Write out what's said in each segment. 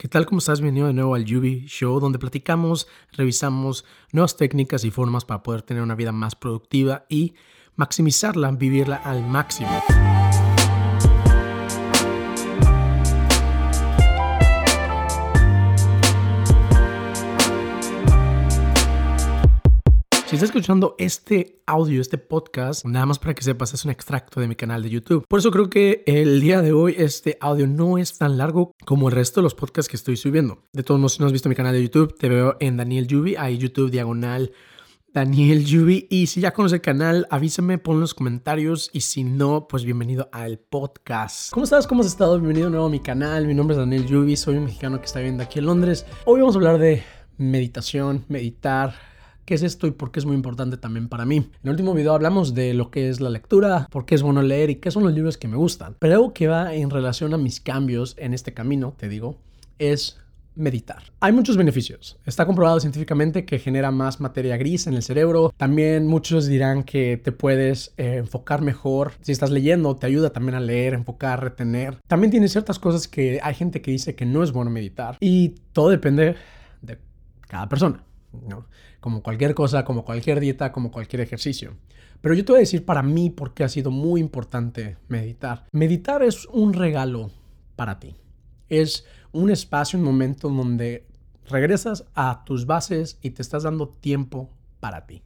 ¿Qué tal? ¿Cómo estás? Bienvenido de nuevo al Yubi Show, donde platicamos, revisamos nuevas técnicas y formas para poder tener una vida más productiva y maximizarla, vivirla al máximo. Si estás escuchando este audio, este podcast, nada más para que sepas, es un extracto de mi canal de YouTube. Por eso creo que el día de hoy este audio no es tan largo como el resto de los podcasts que estoy subiendo. De todos modos, si no has visto mi canal de YouTube, te veo en Daniel Yubi, ahí YouTube diagonal Daniel Yubi. Y si ya conoces el canal, avísame, pon los comentarios. Y si no, pues bienvenido al podcast. ¿Cómo estás? ¿Cómo has estado? Bienvenido nuevo a mi canal. Mi nombre es Daniel Yubi, soy un mexicano que está viviendo aquí en Londres. Hoy vamos a hablar de meditación, meditar qué es esto y por qué es muy importante también para mí. En el último video hablamos de lo que es la lectura, por qué es bueno leer y qué son los libros que me gustan. Pero algo que va en relación a mis cambios en este camino, te digo, es meditar. Hay muchos beneficios. Está comprobado científicamente que genera más materia gris en el cerebro. También muchos dirán que te puedes eh, enfocar mejor. Si estás leyendo, te ayuda también a leer, enfocar, retener. También tiene ciertas cosas que hay gente que dice que no es bueno meditar. Y todo depende de cada persona. ¿No? Como cualquier cosa, como cualquier dieta, como cualquier ejercicio. Pero yo te voy a decir para mí por qué ha sido muy importante meditar. Meditar es un regalo para ti. Es un espacio, un momento donde regresas a tus bases y te estás dando tiempo para ti.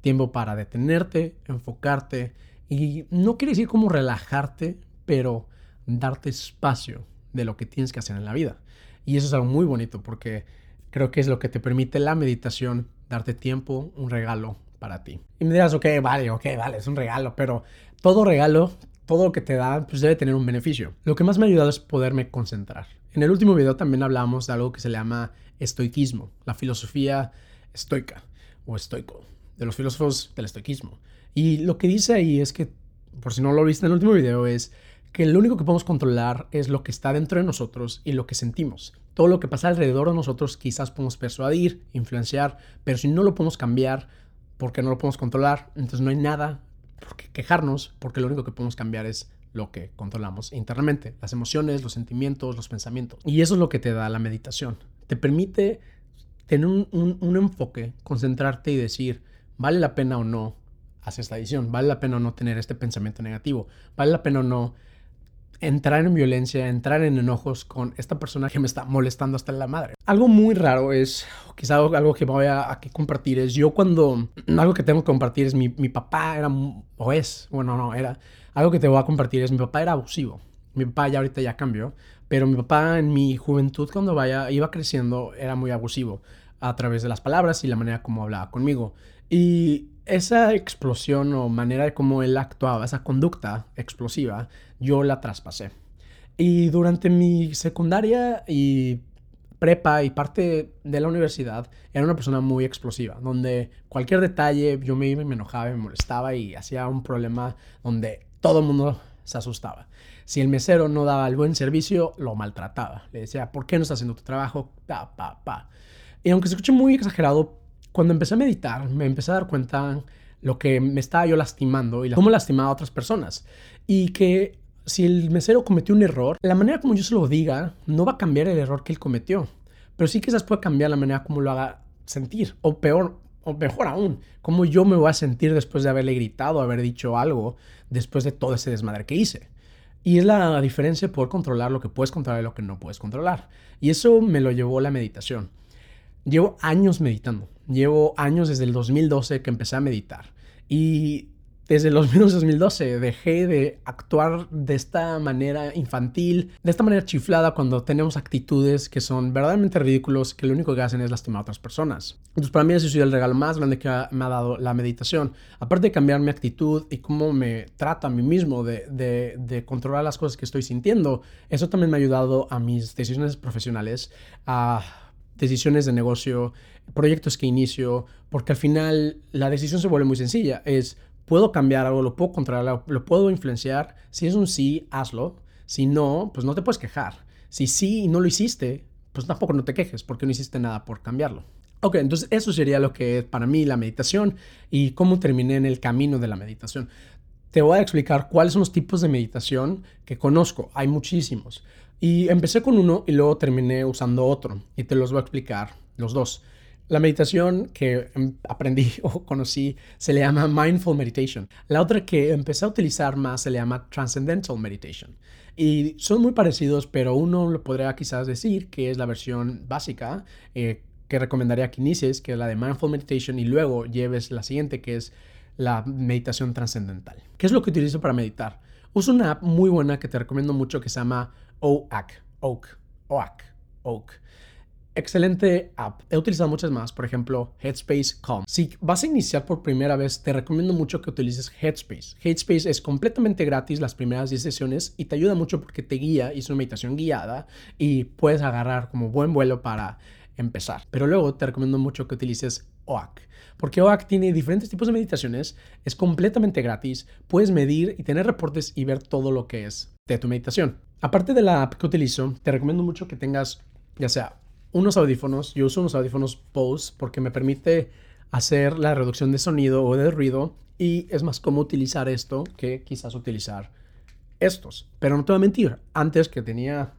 Tiempo para detenerte, enfocarte y no quiere decir como relajarte, pero darte espacio de lo que tienes que hacer en la vida. Y eso es algo muy bonito porque creo que es lo que te permite la meditación, darte tiempo, un regalo para ti. Y me dirás, ok, vale, ok, vale, es un regalo, pero todo regalo, todo lo que te da, pues debe tener un beneficio. Lo que más me ha ayudado es poderme concentrar. En el último video también hablamos de algo que se llama estoicismo, la filosofía estoica o estoico, de los filósofos del estoicismo. Y lo que dice ahí es que, por si no lo viste en el último video, es que lo único que podemos controlar es lo que está dentro de nosotros y lo que sentimos. Todo lo que pasa alrededor de nosotros quizás podemos persuadir, influenciar, pero si no lo podemos cambiar porque no lo podemos controlar, entonces no hay nada por quejarnos porque lo único que podemos cambiar es lo que controlamos internamente, las emociones, los sentimientos, los pensamientos. Y eso es lo que te da la meditación. Te permite tener un, un enfoque, concentrarte y decir, ¿vale la pena o no hacer esta decisión? ¿Vale la pena o no tener este pensamiento negativo? ¿Vale la pena o no entrar en violencia, entrar en enojos con esta persona que me está molestando hasta la madre. Algo muy raro es, quizá algo que voy a, compartir es, yo cuando, algo que tengo que compartir es, mi, mi papá era, o es, bueno, no, era, algo que te voy a compartir es, mi papá era abusivo. Mi papá ya ahorita ya cambió, pero mi papá en mi juventud cuando vaya, iba creciendo era muy abusivo a través de las palabras y la manera como hablaba conmigo. Y esa explosión o manera de cómo él actuaba, esa conducta explosiva, yo la traspasé. Y durante mi secundaria y prepa y parte de la universidad, era una persona muy explosiva, donde cualquier detalle yo me iba y me enojaba, me molestaba y hacía un problema donde todo el mundo se asustaba. Si el mesero no daba el buen servicio, lo maltrataba. Le decía, ¿por qué no estás haciendo tu trabajo? Pa, pa, pa. Y aunque se escuche muy exagerado, cuando empecé a meditar, me empecé a dar cuenta lo que me estaba yo lastimando y cómo lastimaba a otras personas. Y que si el mesero cometió un error, la manera como yo se lo diga no va a cambiar el error que él cometió. Pero sí quizás puede cambiar la manera como lo haga sentir. O peor, o mejor aún, cómo yo me voy a sentir después de haberle gritado, haber dicho algo, después de todo ese desmadre que hice. Y es la diferencia de poder controlar lo que puedes controlar y lo que no puedes controlar. Y eso me lo llevó la meditación. Llevo años meditando. Llevo años desde el 2012 que empecé a meditar. Y desde el 2012 dejé de actuar de esta manera infantil, de esta manera chiflada cuando tenemos actitudes que son verdaderamente ridículos, que lo único que hacen es lastimar a otras personas. Entonces para mí ese ha sido el regalo más grande que me ha dado la meditación. Aparte de cambiar mi actitud y cómo me trato a mí mismo de, de, de controlar las cosas que estoy sintiendo, eso también me ha ayudado a mis decisiones profesionales, a decisiones de negocio, proyectos que inicio, porque al final la decisión se vuelve muy sencilla. Es, puedo cambiar algo, lo puedo controlar, lo puedo influenciar. Si es un sí, hazlo. Si no, pues no te puedes quejar. Si sí y no lo hiciste, pues tampoco no te quejes porque no hiciste nada por cambiarlo. Ok, entonces eso sería lo que es para mí la meditación y cómo terminé en el camino de la meditación. Te voy a explicar cuáles son los tipos de meditación que conozco. Hay muchísimos. Y empecé con uno y luego terminé usando otro. Y te los voy a explicar los dos. La meditación que em, aprendí o conocí se le llama Mindful Meditation. La otra que empecé a utilizar más se le llama Transcendental Meditation. Y son muy parecidos, pero uno lo podría quizás decir que es la versión básica eh, que recomendaría que inicies, que es la de Mindful Meditation, y luego lleves la siguiente, que es la meditación trascendental. ¿Qué es lo que utilizo para meditar? Uso una app muy buena que te recomiendo mucho que se llama OAK. OAK. OAK. OAK excelente app. He utilizado muchas más, por ejemplo, Headspace Calm. Si vas a iniciar por primera vez, te recomiendo mucho que utilices Headspace. Headspace es completamente gratis las primeras 10 sesiones y te ayuda mucho porque te guía, es una meditación guiada y puedes agarrar como buen vuelo para empezar. Pero luego te recomiendo mucho que utilices OAK. Porque OAK tiene diferentes tipos de meditaciones, es completamente gratis, puedes medir y tener reportes y ver todo lo que es de tu meditación. Aparte de la app que utilizo, te recomiendo mucho que tengas ya sea unos audífonos, yo uso unos audífonos Bose porque me permite hacer la reducción de sonido o de ruido y es más cómodo utilizar esto que quizás utilizar estos. Pero no te voy a mentir, antes que tenía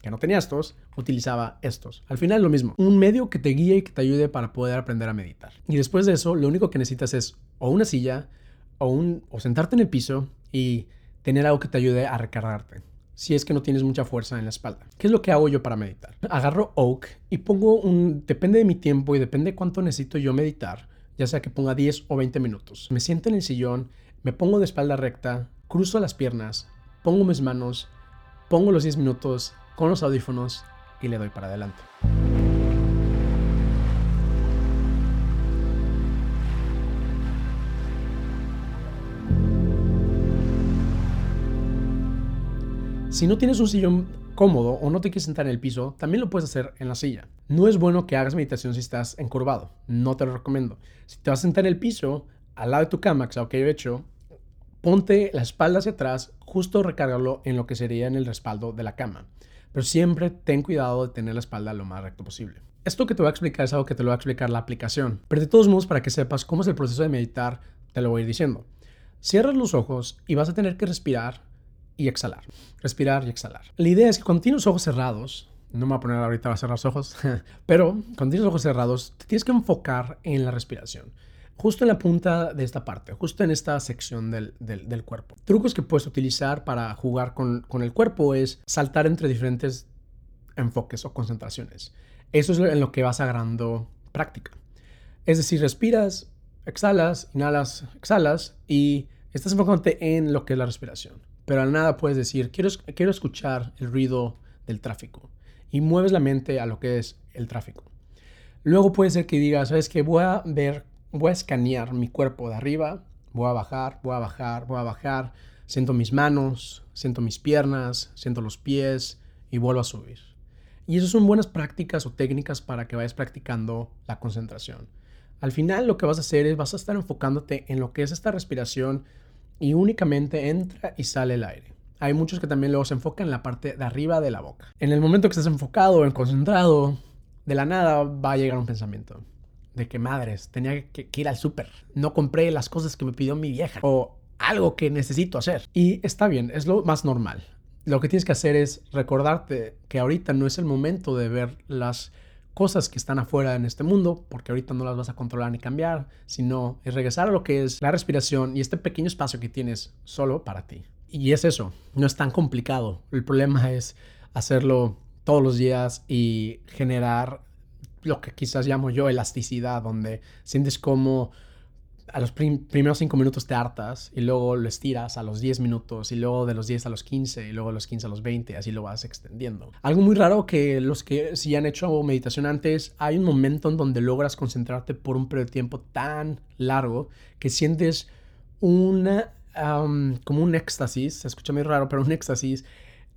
que no tenía estos, utilizaba estos. Al final lo mismo, un medio que te guíe y que te ayude para poder aprender a meditar. Y después de eso, lo único que necesitas es o una silla o un o sentarte en el piso y tener algo que te ayude a recargarte si es que no tienes mucha fuerza en la espalda. ¿Qué es lo que hago yo para meditar? Agarro Oak y pongo un, depende de mi tiempo y depende de cuánto necesito yo meditar, ya sea que ponga 10 o 20 minutos. Me siento en el sillón, me pongo de espalda recta, cruzo las piernas, pongo mis manos, pongo los 10 minutos con los audífonos y le doy para adelante. Si no tienes un sillón cómodo o no te quieres sentar en el piso, también lo puedes hacer en la silla. No es bueno que hagas meditación si estás encorvado, no te lo recomiendo. Si te vas a sentar en el piso, al lado de tu cama, que es lo que yo he hecho, ponte la espalda hacia atrás, justo recargarlo en lo que sería en el respaldo de la cama. Pero siempre ten cuidado de tener la espalda lo más recto posible. Esto que te voy a explicar es algo que te lo va a explicar la aplicación. Pero de todos modos, para que sepas cómo es el proceso de meditar, te lo voy a ir diciendo. Cierras los ojos y vas a tener que respirar y exhalar. Respirar y exhalar. La idea es que cuando tienes los ojos cerrados, no me voy a poner ahorita a cerrar los ojos, pero cuando tienes los ojos cerrados, te tienes que enfocar en la respiración. Justo en la punta de esta parte, justo en esta sección del, del, cuerpo. Trucos que puedes utilizar para jugar con, con el cuerpo es saltar entre diferentes enfoques o concentraciones. Eso es en lo que vas agarrando práctica. Es decir, respiras, exhalas, inhalas, exhalas y estás enfocándote en lo que es la respiración pero al nada puedes decir, quiero, quiero escuchar el ruido del tráfico y mueves la mente a lo que es el tráfico. Luego puede ser que digas, sabes que voy a ver, voy a escanear mi cuerpo de arriba, voy a bajar, voy a bajar, voy a bajar, siento mis manos, siento mis piernas, siento los pies y vuelvo a subir. Y esas son buenas prácticas o técnicas para que vayas practicando la concentración. Al final lo que vas a hacer es vas a estar enfocándote en lo que es esta respiración y únicamente entra y sale el aire. Hay muchos que también luego se enfocan en la parte de arriba de la boca. En el momento que estés enfocado o concentrado, de la nada va a llegar un pensamiento de que madres, tenía que, ir al súper, no compré las cosas que me pidió mi vieja o algo que necesito hacer. Y está bien, es lo más normal. Lo que tienes que hacer es recordarte que ahorita no es el momento de ver las cosas que están afuera en este mundo, porque ahorita no las vas a controlar ni cambiar, sino es regresar a lo que es la respiración y este pequeño espacio que tienes solo para ti. Y es eso, no es tan complicado. El problema es hacerlo todos los días y generar lo que quizás llamo yo elasticidad, donde sientes como a los primeros 5 minutos te hartas y luego lo estiras a los 10 minutos y luego de los 10 a los 15 y luego de los 15 a los 20, así lo vas extendiendo. Algo muy raro que los que si han hecho meditación antes, hay un momento en donde logras concentrarte por un periodo de tiempo tan largo que sientes una, como un éxtasis, se escucha muy raro, pero un éxtasis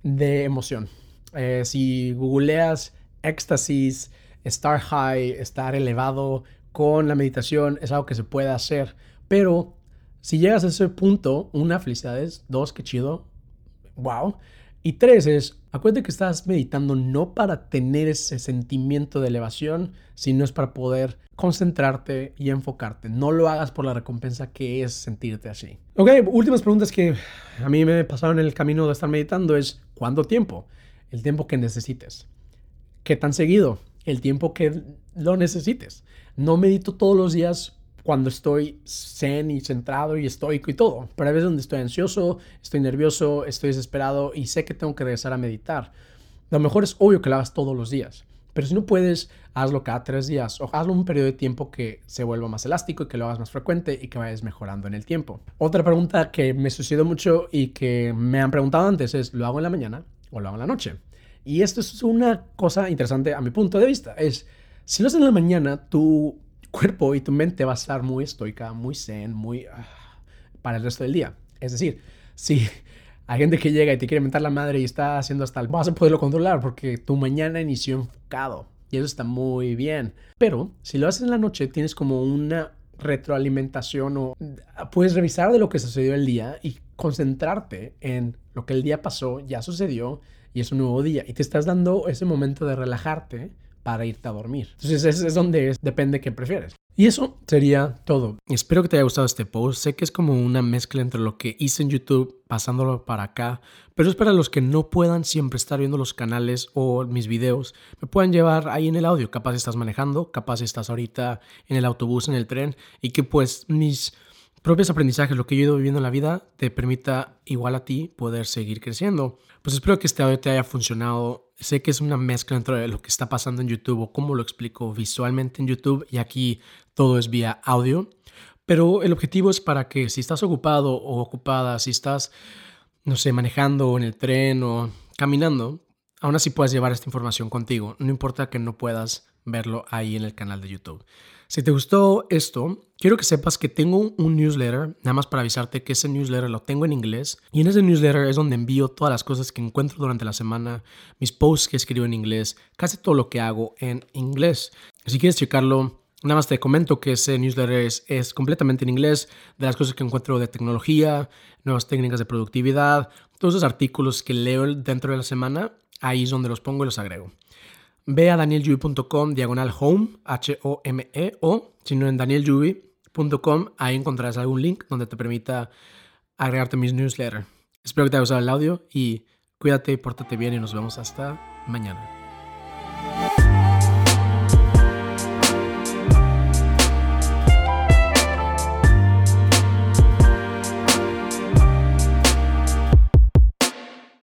de emoción. Eh, si googleas éxtasis, estar high, estar elevado, con la meditación es algo que se puede hacer, pero si llegas a ese punto, una, felicidad es, dos, qué chido, wow, y tres es, acuérdate que estás meditando no para tener ese sentimiento de elevación, sino es para poder concentrarte y enfocarte. No lo hagas por la recompensa que es sentirte así. Ok, últimas preguntas que a mí me pasaron en el camino de estar meditando es, ¿cuánto tiempo? el tiempo que necesites. ¿Qué tan seguido? El tiempo que lo necesites. No medito todos los días cuando estoy zen y centrado y estoico y todo, pero hay veces donde estoy ansioso, estoy nervioso, estoy desesperado y sé que tengo que regresar a meditar. Lo mejor es obvio que lo hagas todos los días. Pero si no puedes, hazlo cada tres días o hazlo un periodo de tiempo que se vuelva más elástico y que lo hagas más frecuente y que vayas mejorando en el tiempo. Otra pregunta que me sucedió mucho y que me han preguntado antes es, ¿lo hago en la mañana o lo hago en la noche? Y esto es una cosa interesante a mi punto de vista. Es, si lo haces en la mañana, tu cuerpo y tu mente va a estar muy estoica, muy zen, muy... Ah, para el resto del día. Es decir, si hay gente que llega y te quiere mentar la madre y está haciendo hasta el... Vas a poderlo controlar porque tu mañana inició enfocado. Y eso está muy bien. Pero si lo haces en la noche, tienes como una retroalimentación o puedes revisar de lo que sucedió el día y concentrarte en lo que el día pasó, ya sucedió y es un nuevo día. Y te estás dando ese momento de relajarte para irte a dormir. Entonces es, es donde es, depende qué prefieres. Y eso sería todo. Espero que te haya gustado este post. Sé que es como una mezcla entre lo que hice en YouTube pasándolo para acá, pero es para los que no puedan siempre estar viendo los canales o mis videos, me puedan llevar ahí en el audio. Capaz estás manejando, capaz estás ahorita en el autobús, en el tren y que pues mis propios aprendizajes, lo que yo he ido viviendo en la vida, te permita igual a ti poder seguir creciendo. Pues espero que este audio te haya funcionado. Sé que es una mezcla entre lo que está pasando en YouTube o cómo lo explico visualmente en YouTube y aquí todo es vía audio. Pero el objetivo es para que si estás ocupado o ocupada, si estás, no sé, manejando en el tren o caminando, aún así puedas llevar esta información contigo. No importa que no puedas verlo ahí en el canal de YouTube. Si te gustó esto, quiero que sepas que tengo un newsletter, nada más para avisarte que ese newsletter lo tengo en inglés. Y en ese newsletter es donde envío todas las cosas que encuentro durante la semana, mis posts que escribo en inglés, casi todo lo que hago en inglés. Si quieres checarlo, nada más te comento que ese newsletter es, completamente en inglés, de las cosas que encuentro de tecnología, nuevas técnicas de productividad, todos esos artículos que leo dentro de la semana, ahí es donde los pongo y los agrego. Ve a danieljui.com diagonal home, H-O-M-E, o si no en ahí encontrarás algún link donde te permita agregarte mis newsletters. Espero que te haya gustado el audio y cuídate, pórtate bien y nos vemos hasta mañana.